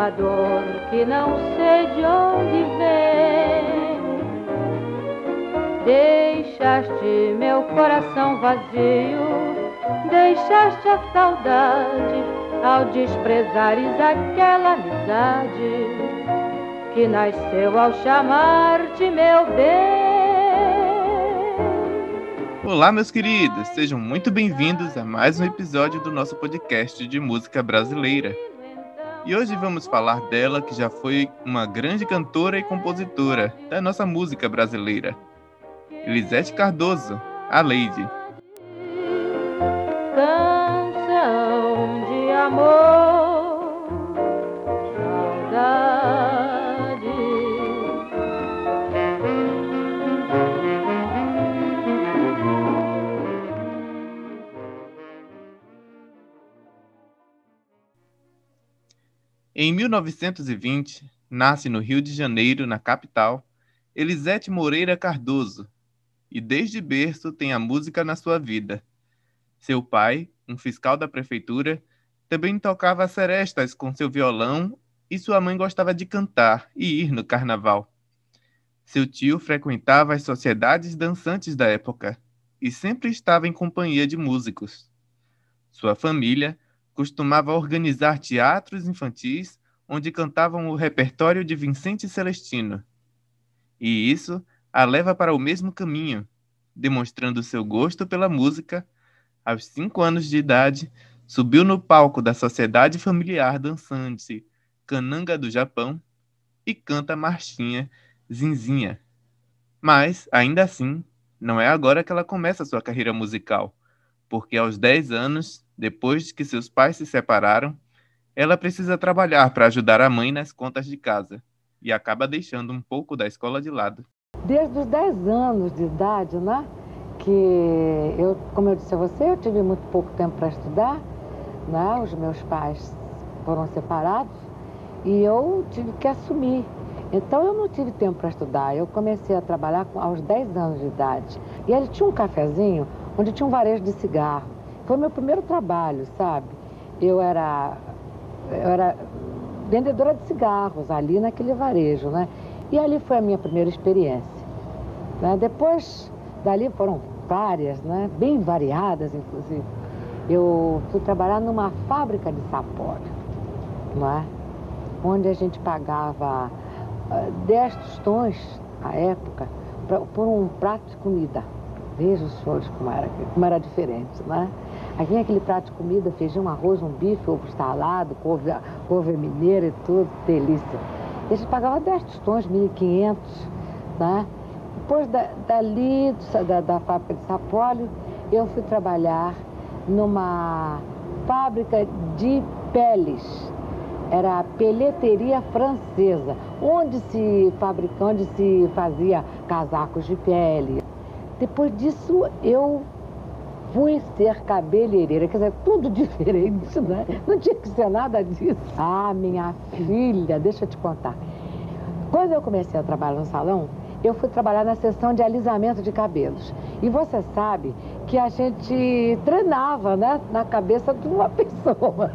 Uma dor que não sei de onde vem. Deixaste meu coração vazio, deixaste a saudade ao desprezares aquela amizade que nasceu ao chamar-te meu bem. Olá, meus queridos, sejam muito bem-vindos a mais um episódio do nosso podcast de música brasileira. E hoje vamos falar dela, que já foi uma grande cantora e compositora da nossa música brasileira, Elisete Cardoso, a Lady. Canção de amor. Em 1920, nasce no Rio de Janeiro, na capital, Elisete Moreira Cardoso, e desde berço tem a música na sua vida. Seu pai, um fiscal da prefeitura, também tocava serestas com seu violão e sua mãe gostava de cantar e ir no carnaval. Seu tio frequentava as sociedades dançantes da época e sempre estava em companhia de músicos. Sua família costumava organizar teatros infantis onde cantavam o repertório de Vicente Celestino. E isso a leva para o mesmo caminho, demonstrando seu gosto pela música. Aos cinco anos de idade, subiu no palco da Sociedade Familiar Dançante Cananga do Japão e canta marchinha Zinzinha. Mas, ainda assim, não é agora que ela começa sua carreira musical, porque aos 10 anos depois que seus pais se separaram, ela precisa trabalhar para ajudar a mãe nas contas de casa e acaba deixando um pouco da escola de lado. Desde os 10 anos de idade, né? Que eu, como eu disse a você, eu tive muito pouco tempo para estudar, né? Os meus pais foram separados e eu tive que assumir. Então eu não tive tempo para estudar. Eu comecei a trabalhar aos 10 anos de idade. E ele tinha um cafezinho onde tinha um varejo de cigarro. Foi meu primeiro trabalho, sabe? Eu era, eu era vendedora de cigarros ali naquele varejo, né? E ali foi a minha primeira experiência. Né? Depois dali foram várias, né? Bem variadas, inclusive. Eu fui trabalhar numa fábrica de sapólio, não é? Onde a gente pagava 10 ah, tostões à época pra, por um prato de comida. Veja os senhores como era, como era diferente, né? Vinha aquele prato de comida, feijão, arroz, um bife, ovo estalado, couve, couve mineira e tudo, delícia. E a gente pagava 10 tostões, 1.500, né? Depois da, dali, da, da fábrica de sapólio, eu fui trabalhar numa fábrica de peles. Era a peleteria francesa, onde se fabricava, onde se fazia casacos de pele. Depois disso, eu fui ser cabeleireira, quer dizer, tudo diferente, né? Não tinha que ser nada disso. Ah, minha filha, deixa eu te contar. Quando eu comecei a trabalhar no salão, eu fui trabalhar na seção de alisamento de cabelos. E você sabe que a gente treinava, né, na cabeça de uma pessoa.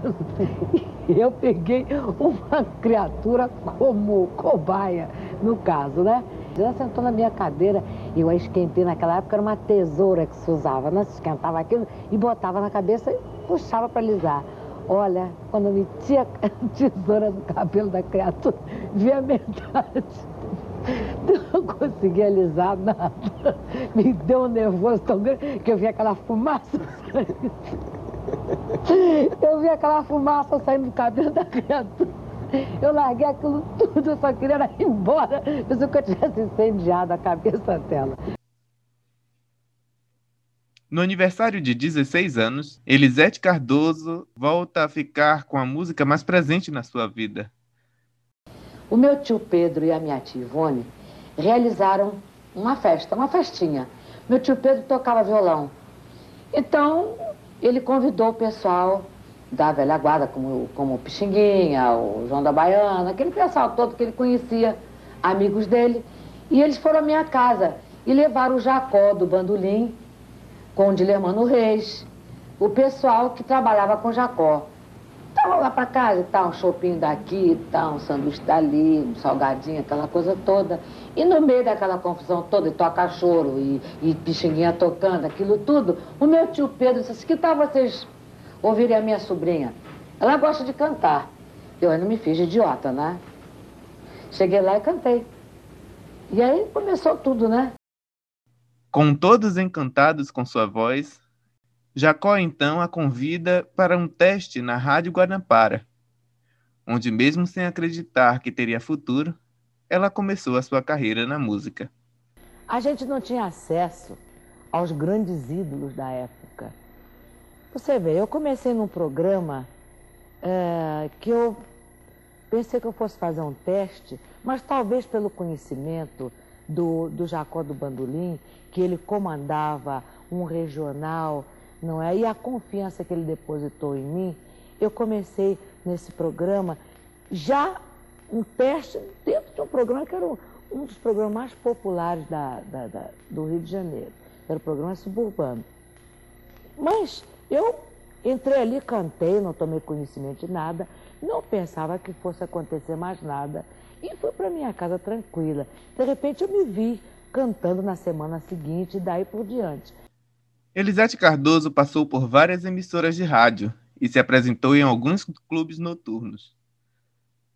E eu peguei uma criatura como cobaia, no caso, né? Ela sentou na minha cadeira e a esquentei naquela época, era uma tesoura que se usava, né? Se esquentava aquilo e botava na cabeça e puxava para alisar. Olha, quando eu metia a tesoura no cabelo da criatura, via metade. Não conseguia alisar nada. Me deu um nervoso tão grande que eu vi aquela fumaça saindo. Eu vi aquela fumaça saindo do cabelo da criatura. Eu larguei aquilo tudo, eu só queria ir embora. Pensei que eu tivesse incendiado a cabeça dela. No aniversário de 16 anos, Elisete Cardoso volta a ficar com a música mais presente na sua vida. O meu tio Pedro e a minha tia Ivone realizaram uma festa, uma festinha. Meu tio Pedro tocava violão. Então, ele convidou o pessoal da velha guarda, como, como o Pixinguinha, o João da Baiana, aquele pessoal todo que ele conhecia, amigos dele. E eles foram à minha casa. e levaram o Jacó do Bandolim com o Dilermano Reis, o pessoal que trabalhava com Jacó. Tava lá para casa tal, um chopinho daqui tal, um sanduíche dali, um salgadinho, aquela coisa toda. E no meio daquela confusão toda, e toca choro, e, e pixinguinha tocando, aquilo tudo, o meu tio Pedro disse assim, que tal vocês ouvirem a minha sobrinha? Ela gosta de cantar. Eu ainda me fiz de idiota, né? Cheguei lá e cantei. E aí começou tudo, né? Com todos encantados com sua voz, Jacó então a convida para um teste na Rádio Guanabara, onde, mesmo sem acreditar que teria futuro, ela começou a sua carreira na música. A gente não tinha acesso aos grandes ídolos da época. Você vê, eu comecei num programa é, que eu pensei que eu fosse fazer um teste, mas talvez pelo conhecimento do, do Jacó do Bandolim, que ele comandava um regional não é? E a confiança que ele depositou em mim, eu comecei nesse programa já um teste dentro de um programa que era um, um dos programas mais populares da, da, da, do Rio de Janeiro. Era o programa suburbano. Mas eu entrei ali, cantei, não tomei conhecimento de nada, não pensava que fosse acontecer mais nada e fui para minha casa tranquila. De repente eu me vi cantando na semana seguinte e daí por diante. Elisete Cardoso passou por várias emissoras de rádio e se apresentou em alguns clubes noturnos.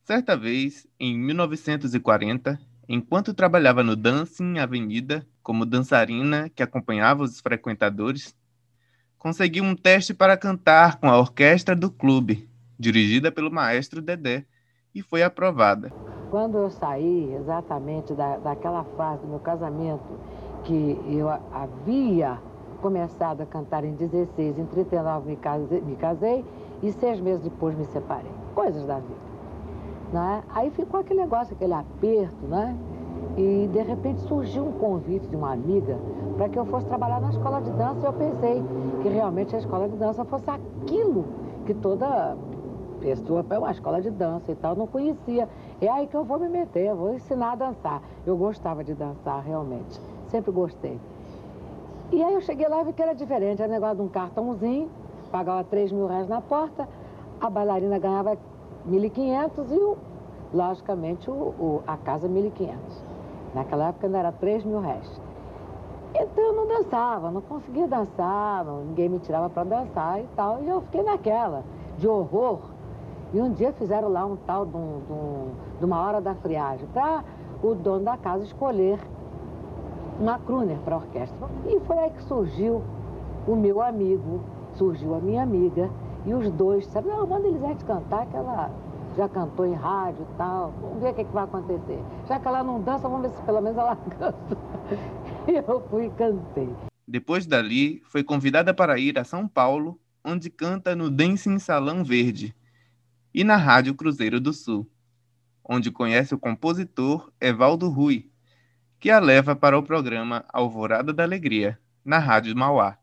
Certa vez, em 1940, enquanto trabalhava no Dancing Avenida como dançarina que acompanhava os frequentadores, conseguiu um teste para cantar com a orquestra do clube, dirigida pelo maestro Dedé, e foi aprovada. Quando eu saí exatamente da, daquela fase do meu casamento, que eu havia começado a cantar em 16, em 39 me casei, me casei e seis meses depois me separei. Coisas da vida. Né? Aí ficou aquele negócio, aquele aperto, né? E de repente surgiu um convite de uma amiga para que eu fosse trabalhar na escola de dança e eu pensei que realmente a escola de dança fosse aquilo que toda pessoa para uma escola de dança e tal, não conhecia. É aí que eu vou me meter, eu vou ensinar a dançar. Eu gostava de dançar realmente, sempre gostei. E aí eu cheguei lá e vi que era diferente. Era negócio de um cartãozinho, pagava 3 mil reais na porta, a bailarina ganhava 1.500 e, o, logicamente, o, o, a casa 1.500. Naquela época ainda era 3 mil reais. Então eu não dançava, não conseguia dançar, ninguém me tirava para dançar e tal. E eu fiquei naquela, de horror. E um dia fizeram lá um tal de, um, de, um, de uma hora da friagem, para o dono da casa escolher uma crooner para a orquestra. E foi aí que surgiu o meu amigo, surgiu a minha amiga, e os dois disseram, não, manda Elisete cantar, que ela já cantou em rádio e tal, vamos ver o que, é que vai acontecer. Já que ela não dança, vamos ver se pelo menos ela canta. E eu fui e cantei. Depois dali, foi convidada para ir a São Paulo, onde canta no Dancing Salão Verde e na Rádio Cruzeiro do Sul, onde conhece o compositor Evaldo Rui, que a leva para o programa Alvorada da Alegria, na Rádio Mauá.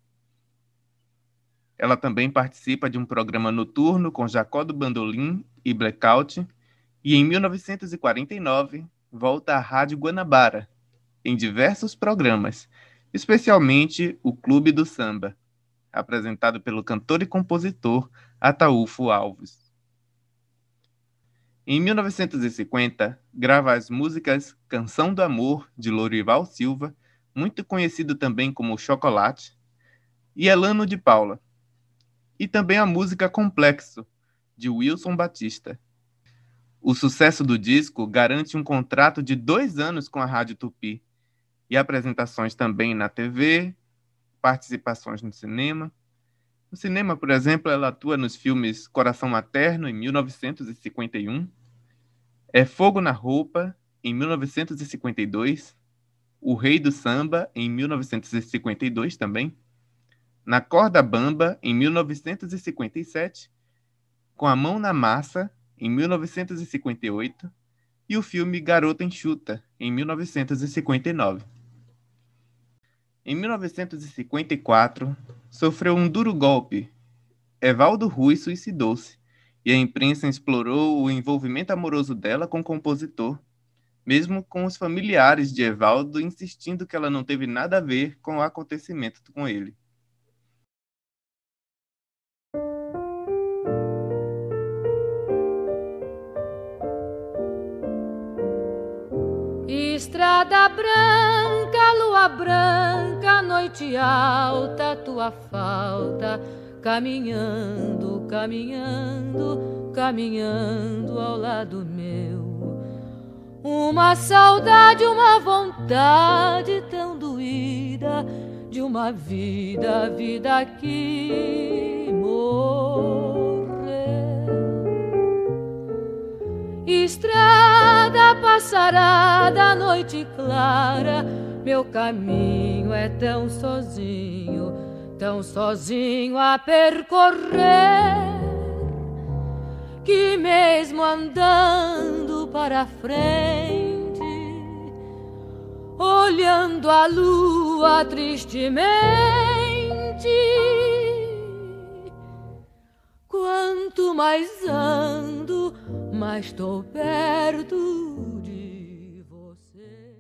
Ela também participa de um programa noturno com Jacó do Bandolim e Blackout, e em 1949 volta à Rádio Guanabara, em diversos programas, especialmente o Clube do Samba, apresentado pelo cantor e compositor Ataúfo Alves. Em 1950, grava as músicas Canção do Amor, de Lorival Silva, muito conhecido também como Chocolate, e Elano de Paula, e também a música Complexo, de Wilson Batista. O sucesso do disco garante um contrato de dois anos com a Rádio Tupi, e apresentações também na TV, participações no cinema. No cinema, por exemplo, ela atua nos filmes Coração Materno, em 1951, É Fogo na Roupa, em 1952, O Rei do Samba, em 1952 também, Na Corda Bamba, em 1957, Com a Mão na Massa, em 1958, e o filme Garota Enxuta, em 1959. Em 1954, sofreu um duro golpe. Evaldo Rui suicidou-se e a imprensa explorou o envolvimento amoroso dela com o compositor, mesmo com os familiares de Evaldo insistindo que ela não teve nada a ver com o acontecimento com ele. Estrada branca, lua branca, noite alta, tua falta, caminhando, caminhando, caminhando ao lado meu. Uma saudade, uma vontade tão doída de uma vida, vida que morreu. Estrada passarada, noite clara, meu caminho é tão sozinho, tão sozinho a percorrer que mesmo andando para frente, olhando a lua tristemente, quanto mais ando, mais estou perto de você.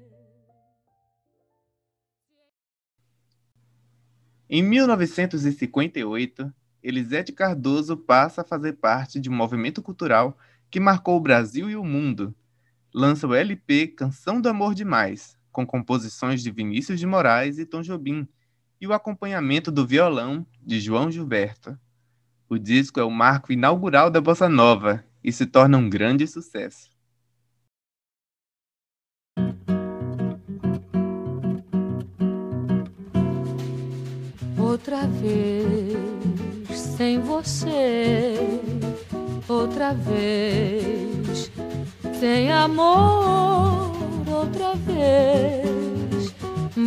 Em 1958, Elisete Cardoso passa a fazer parte de um movimento cultural que marcou o Brasil e o mundo. Lança o LP Canção do Amor Demais, com composições de Vinícius de Moraes e Tom Jobim, e o acompanhamento do violão de João Gilberto. O disco é o marco inaugural da bossa nova e se torna um grande sucesso. Outra vez sem você outra vez, sem amor outra vez.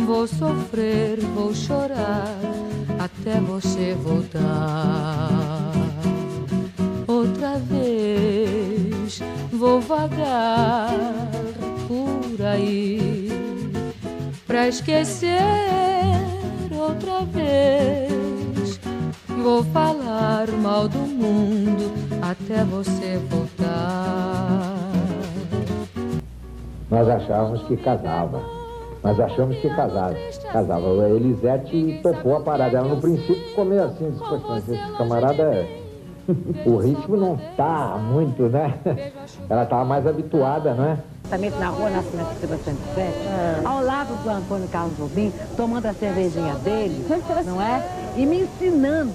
Vou sofrer, vou chorar até você voltar. Outra vez vou vagar por aí pra esquecer outra vez Vou falar mal do mundo até você voltar. Nós achávamos que casava. Nós achamos que casava. Casava. A Elisete topou a parada. Ela no princípio meio assim, disse, esse camarada é- o ritmo não tá muito, né? Ela estava mais habituada, né? Exatamente na rua Nascimento Silva 107, é. ao lado do Antônio Carlos Rubim, tomando a cervejinha dele, não é? E me ensinando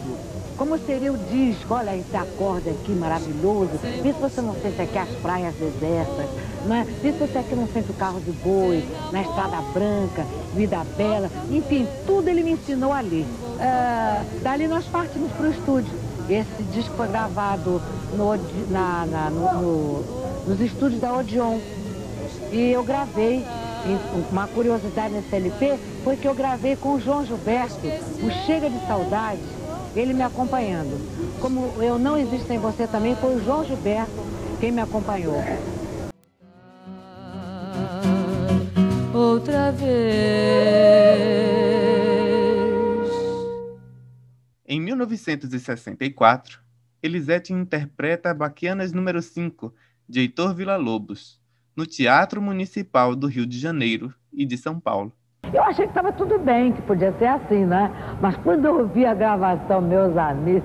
como seria o disco, olha esse acorde aqui maravilhoso. Vê se você não sente aqui as praias desertas, não é? Vê se você aqui não sente o carro de boi, na Estrada Branca, Vida Bela. Enfim, tudo ele me ensinou ali. É, dali nós partimos para o estúdio. Esse disco foi gravado no, na, na, no, no, nos estúdios da Odeon. E eu gravei, uma curiosidade nesse LP, foi que eu gravei com o João Gilberto, o Chega de Saudade, ele me acompanhando. Como eu não existo sem você também, foi o João Gilberto quem me acompanhou. Outra vez. 1964, Elisete interpreta Baquianas número 5, de Heitor Villa-Lobos, no Teatro Municipal do Rio de Janeiro e de São Paulo. Eu achei que estava tudo bem, que podia ser assim, né? Mas quando eu ouvi a gravação, meus amigos,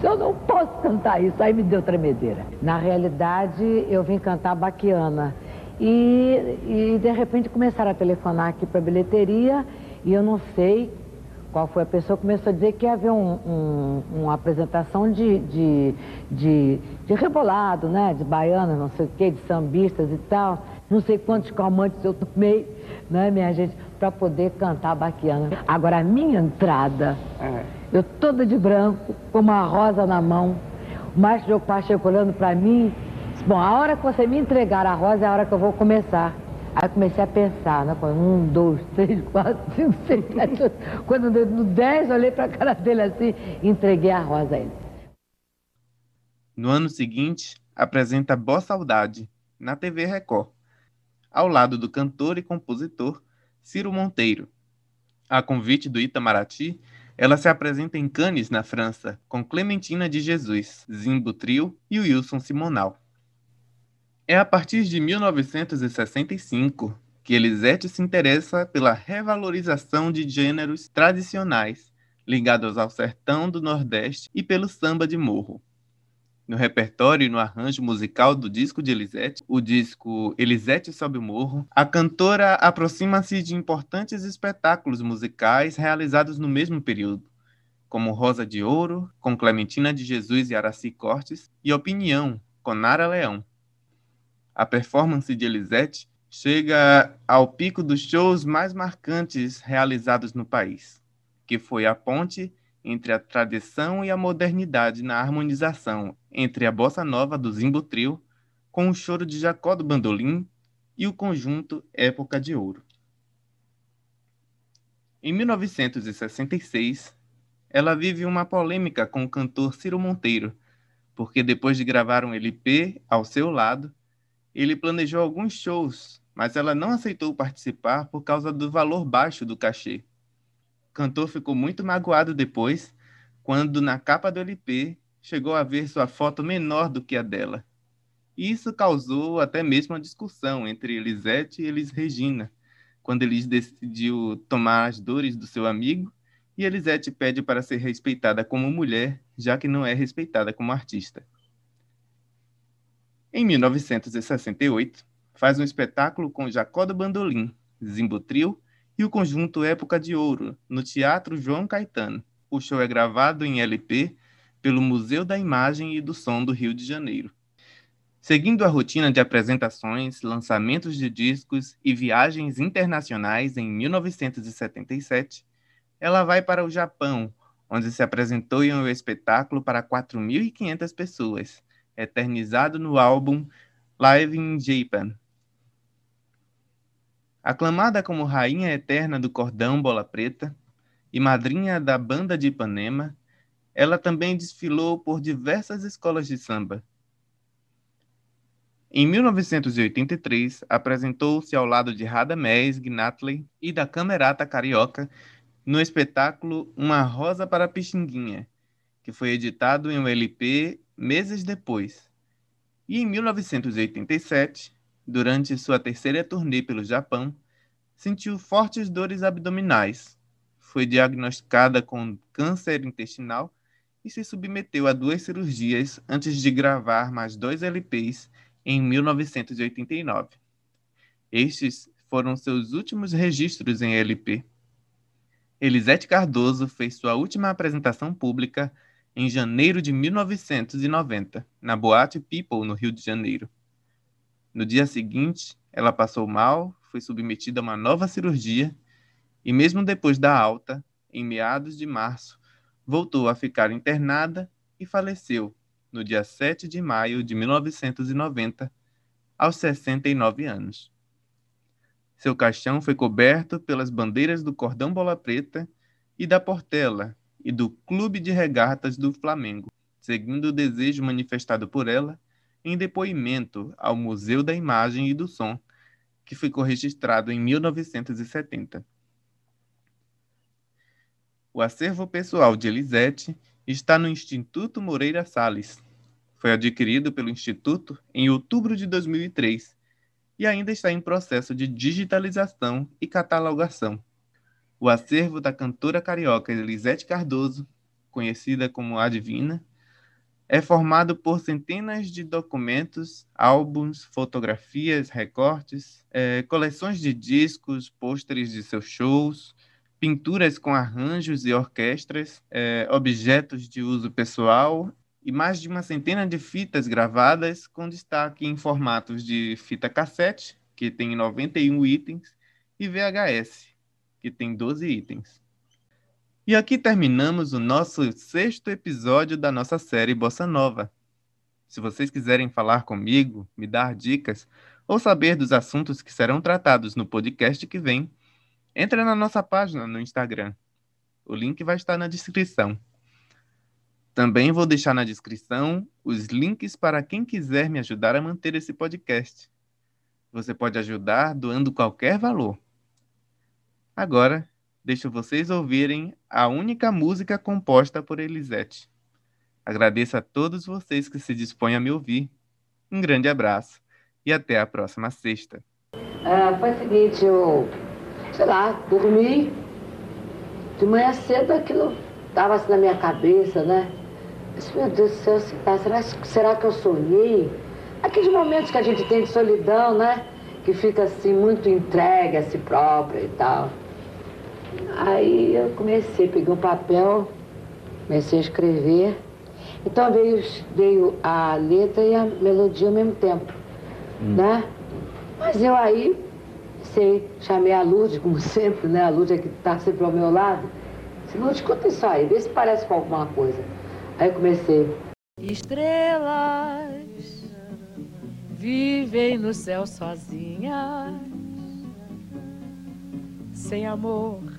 se eu não posso cantar isso, aí me deu tremedeira. Na realidade, eu vim cantar Baquiana. E, e de repente começaram a telefonar aqui para a bilheteria e eu não sei qual foi a pessoa, começou a dizer que ia haver um, um, uma apresentação de, de, de, de rebolado, né? De baianas, não sei o quê, de sambistas e tal. Não sei quantos calmantes eu tomei, né, minha gente, para poder cantar baquiana. Agora, a minha entrada, é. eu toda de branco, com uma rosa na mão, o maestro Diogo Pacheco olhando para mim, disse, bom, a hora que você me entregar a rosa é a hora que eu vou começar. Aí comecei a pensar, né? Um, dois, três, quatro, cinco, seis, sete, oito. Quando no dez, olhei para a cara dele assim e entreguei a rosa a ele. No ano seguinte, apresenta Boa Saudade, na TV Record, ao lado do cantor e compositor Ciro Monteiro. A convite do Itamaraty, ela se apresenta em Cannes, na França, com Clementina de Jesus, Zimbo Trio e Wilson Simonal. É a partir de 1965 que Elisete se interessa pela revalorização de gêneros tradicionais ligados ao sertão do Nordeste e pelo samba de morro. No repertório e no arranjo musical do disco de Elisete, o disco Elisete Sobe o Morro, a cantora aproxima-se de importantes espetáculos musicais realizados no mesmo período, como Rosa de Ouro, com Clementina de Jesus e Araci Cortes, e Opinião, com Nara Leão. A performance de Elisete chega ao pico dos shows mais marcantes realizados no país, que foi a ponte entre a tradição e a modernidade na harmonização entre a bossa nova do Zimbo Trio com o choro de Jacó do Bandolim e o conjunto Época de Ouro. Em 1966, ela vive uma polêmica com o cantor Ciro Monteiro, porque depois de gravar um LP ao seu lado, ele planejou alguns shows, mas ela não aceitou participar por causa do valor baixo do cachê. O cantor ficou muito magoado depois, quando na capa do LP chegou a ver sua foto menor do que a dela. Isso causou até mesmo uma discussão entre Elisete e Elis Regina, quando Elis decidiu tomar as dores do seu amigo e Elisete pede para ser respeitada como mulher, já que não é respeitada como artista. Em 1968, faz um espetáculo com Jacó do Bandolim, Zimbotril e o conjunto Época de Ouro, no Teatro João Caetano. O show é gravado em LP pelo Museu da Imagem e do Som do Rio de Janeiro. Seguindo a rotina de apresentações, lançamentos de discos e viagens internacionais em 1977, ela vai para o Japão, onde se apresentou em um espetáculo para 4.500 pessoas, eternizado no álbum Live in Japan, Aclamada como rainha eterna do cordão bola preta e madrinha da banda de Ipanema, ela também desfilou por diversas escolas de samba. Em 1983, apresentou-se ao lado de Radamés Gnatley e da Camerata Carioca no espetáculo Uma Rosa para Pixinguinha, que foi editado em um LP meses depois. E em 1987, durante sua terceira turnê pelo Japão, sentiu fortes dores abdominais. Foi diagnosticada com câncer intestinal e se submeteu a duas cirurgias antes de gravar mais dois LPs em 1989. Estes foram seus últimos registros em LP. Elisete Cardoso fez sua última apresentação pública em janeiro de 1990, na Boate People, no Rio de Janeiro. No dia seguinte, ela passou mal, foi submetida a uma nova cirurgia e, mesmo depois da alta, em meados de março, voltou a ficar internada e faleceu no dia 7 de maio de 1990, aos 69 anos. Seu caixão foi coberto pelas bandeiras do Cordão Bola Preta e da Portela e do Clube de Regatas do Flamengo, seguindo o desejo manifestado por ela em depoimento ao Museu da Imagem e do Som, que ficou registrado em 1970. O acervo pessoal de Elisete está no Instituto Moreira Salles. Foi adquirido pelo Instituto em outubro de 2003 e ainda está em processo de digitalização e catalogação. O acervo da cantora carioca Elisete Cardoso, conhecida como A Divina, é formado por centenas de documentos, álbuns, fotografias, recortes, é, coleções de discos, pôsteres de seus shows, pinturas com arranjos e orquestras, é, objetos de uso pessoal e mais de uma centena de fitas gravadas com destaque em formatos de fita cassete, que tem 91 itens, e VHS, que tem 12 itens. E aqui terminamos o nosso sexto episódio da nossa série Bossa Nova. Se vocês quiserem falar comigo, me dar dicas ou saber dos assuntos que serão tratados no podcast que vem, entre na nossa página no Instagram. O link vai estar na descrição. Também vou deixar na descrição os links para quem quiser me ajudar a manter esse podcast. Você pode ajudar doando qualquer valor. Agora, deixo vocês ouvirem a única música composta por Elisete. Agradeço a todos vocês que se dispõem a me ouvir. Um grande abraço e até a próxima sexta. É, foi o seguinte, eu, sei lá, dormi. De manhã cedo aquilo estava assim na minha cabeça, né? disse, meu Deus do céu, será, será que eu sonhei? Aqueles momentos que a gente tem de solidão, né? Que fica assim muito entregue a si própria e tal. Aí eu comecei, peguei um papel, comecei a escrever. Então veio, veio a letra e a melodia ao mesmo tempo, hum. né? Mas eu aí, sei, chamei a Lourdes, como sempre, né? A Lourdes é que está sempre ao meu lado. Disse, Lourdes, escuta isso aí, vê se parece com alguma coisa. Aí comecei. Estrelas vivem no céu sozinhas, sem amor.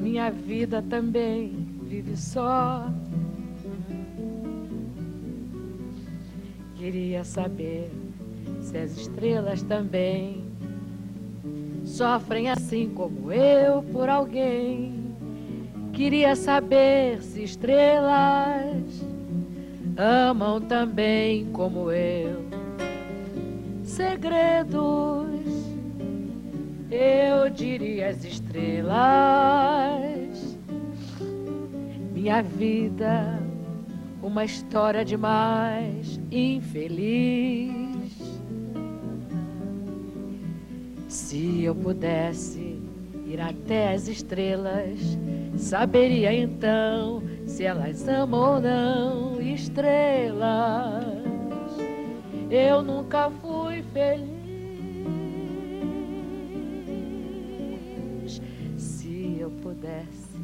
Minha vida também vive só. Queria saber se as estrelas também sofrem assim como eu por alguém. Queria saber se estrelas amam também como eu. Segredos, eu diria as estrelas. Minha vida, uma história demais infeliz. Se eu pudesse ir até as estrelas Saberia então se elas amam ou não estrelas. Eu nunca fui feliz. Pudesse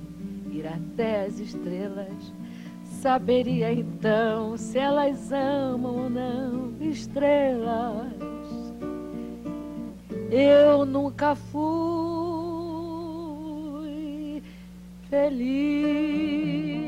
ir até as estrelas, saberia então se elas amam ou não estrelas. Eu nunca fui feliz.